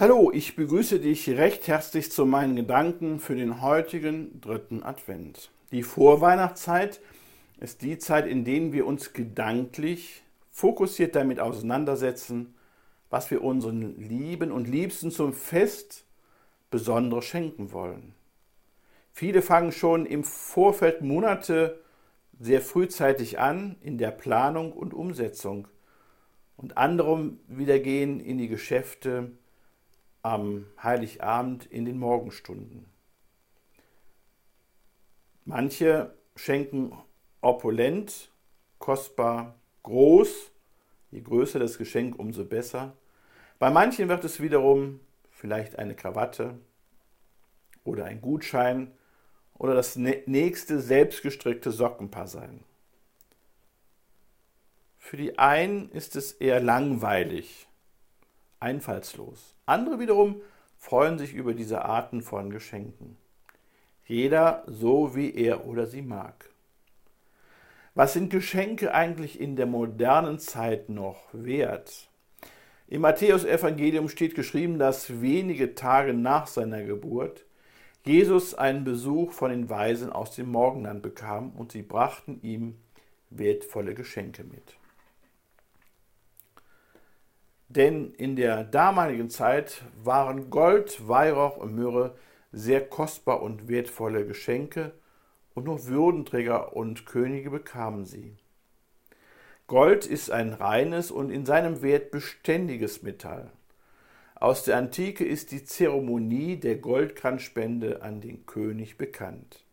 Hallo, ich begrüße dich recht herzlich zu meinen Gedanken für den heutigen dritten Advent. Die Vorweihnachtszeit ist die Zeit, in der wir uns gedanklich fokussiert damit auseinandersetzen, was wir unseren Lieben und Liebsten zum Fest besonders schenken wollen. Viele fangen schon im Vorfeld Monate sehr frühzeitig an in der Planung und Umsetzung und andere wieder gehen in die Geschäfte am Heiligabend in den Morgenstunden. Manche schenken opulent, kostbar, groß, je größer das Geschenk, umso besser. Bei manchen wird es wiederum vielleicht eine Krawatte oder ein Gutschein oder das nächste selbstgestrickte Sockenpaar sein. Für die einen ist es eher langweilig, einfallslos. Andere wiederum freuen sich über diese Arten von Geschenken. Jeder so, wie er oder sie mag. Was sind Geschenke eigentlich in der modernen Zeit noch wert? Im Matthäusevangelium steht geschrieben, dass wenige Tage nach seiner Geburt Jesus einen Besuch von den Weisen aus dem Morgenland bekam und sie brachten ihm wertvolle Geschenke mit. Denn in der damaligen Zeit waren Gold, Weihrauch und Myrrhe sehr kostbar und wertvolle Geschenke und nur Würdenträger und Könige bekamen sie. Gold ist ein reines und in seinem Wert beständiges Metall. Aus der Antike ist die Zeremonie der Goldkranzspende an den König bekannt.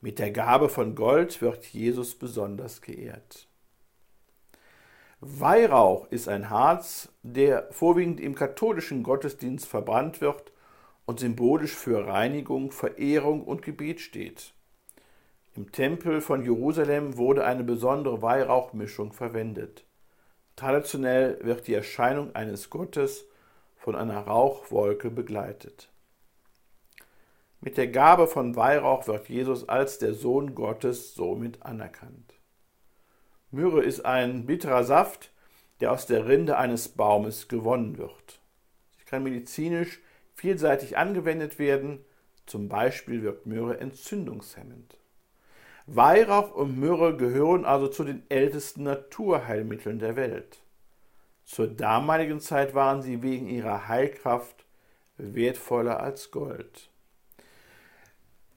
Mit der Gabe von Gold wird Jesus besonders geehrt. Weihrauch ist ein Harz, der vorwiegend im katholischen Gottesdienst verbrannt wird und symbolisch für Reinigung, Verehrung und Gebet steht. Im Tempel von Jerusalem wurde eine besondere Weihrauchmischung verwendet. Traditionell wird die Erscheinung eines Gottes von einer Rauchwolke begleitet. Mit der Gabe von Weihrauch wird Jesus als der Sohn Gottes somit anerkannt. Myrrhe ist ein bitterer Saft, der aus der Rinde eines Baumes gewonnen wird. Sie kann medizinisch vielseitig angewendet werden, zum Beispiel wirkt Myrrhe entzündungshemmend. Weihrauch und Myrrhe gehören also zu den ältesten Naturheilmitteln der Welt. Zur damaligen Zeit waren sie wegen ihrer Heilkraft wertvoller als Gold.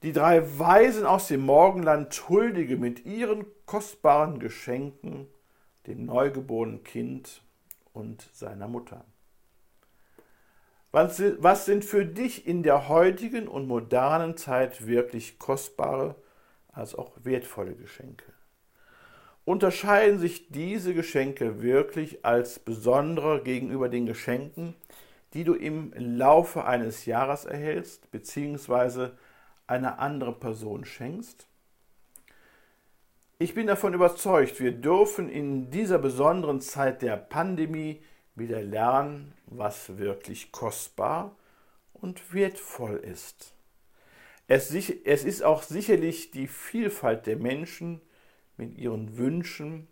Die drei Weisen aus dem Morgenland huldige mit ihren kostbaren Geschenken dem neugeborenen Kind und seiner Mutter. Was sind für dich in der heutigen und modernen Zeit wirklich kostbare als auch wertvolle Geschenke? unterscheiden sich diese Geschenke wirklich als besondere gegenüber den Geschenken, die du im Laufe eines Jahres erhältst bzw. einer anderen Person schenkst? Ich bin davon überzeugt, wir dürfen in dieser besonderen Zeit der Pandemie wieder lernen, was wirklich kostbar und wertvoll ist. Es, es ist auch sicherlich die Vielfalt der Menschen, mit ihren Wünschen,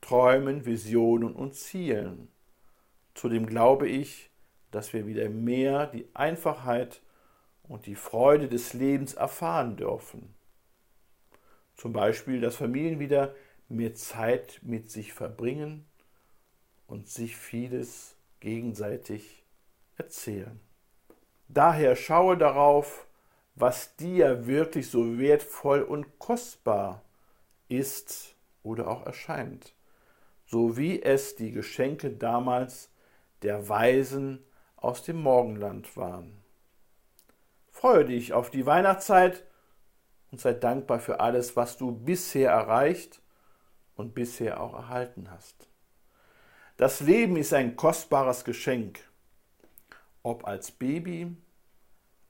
Träumen, Visionen und Zielen. Zudem glaube ich, dass wir wieder mehr die Einfachheit und die Freude des Lebens erfahren dürfen. Zum Beispiel, dass Familien wieder mehr Zeit mit sich verbringen und sich vieles gegenseitig erzählen. Daher schaue darauf, was dir wirklich so wertvoll und kostbar ist oder auch erscheint, so wie es die Geschenke damals der Weisen aus dem Morgenland waren. Freue dich auf die Weihnachtszeit und sei dankbar für alles, was du bisher erreicht und bisher auch erhalten hast. Das Leben ist ein kostbares Geschenk, ob als Baby,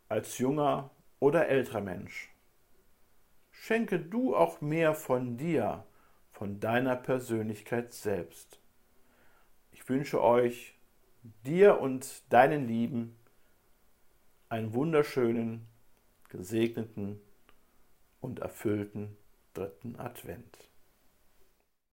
als junger oder älterer Mensch schenke du auch mehr von dir, von deiner Persönlichkeit selbst. Ich wünsche euch, dir und deinen Lieben, einen wunderschönen, gesegneten und erfüllten dritten Advent.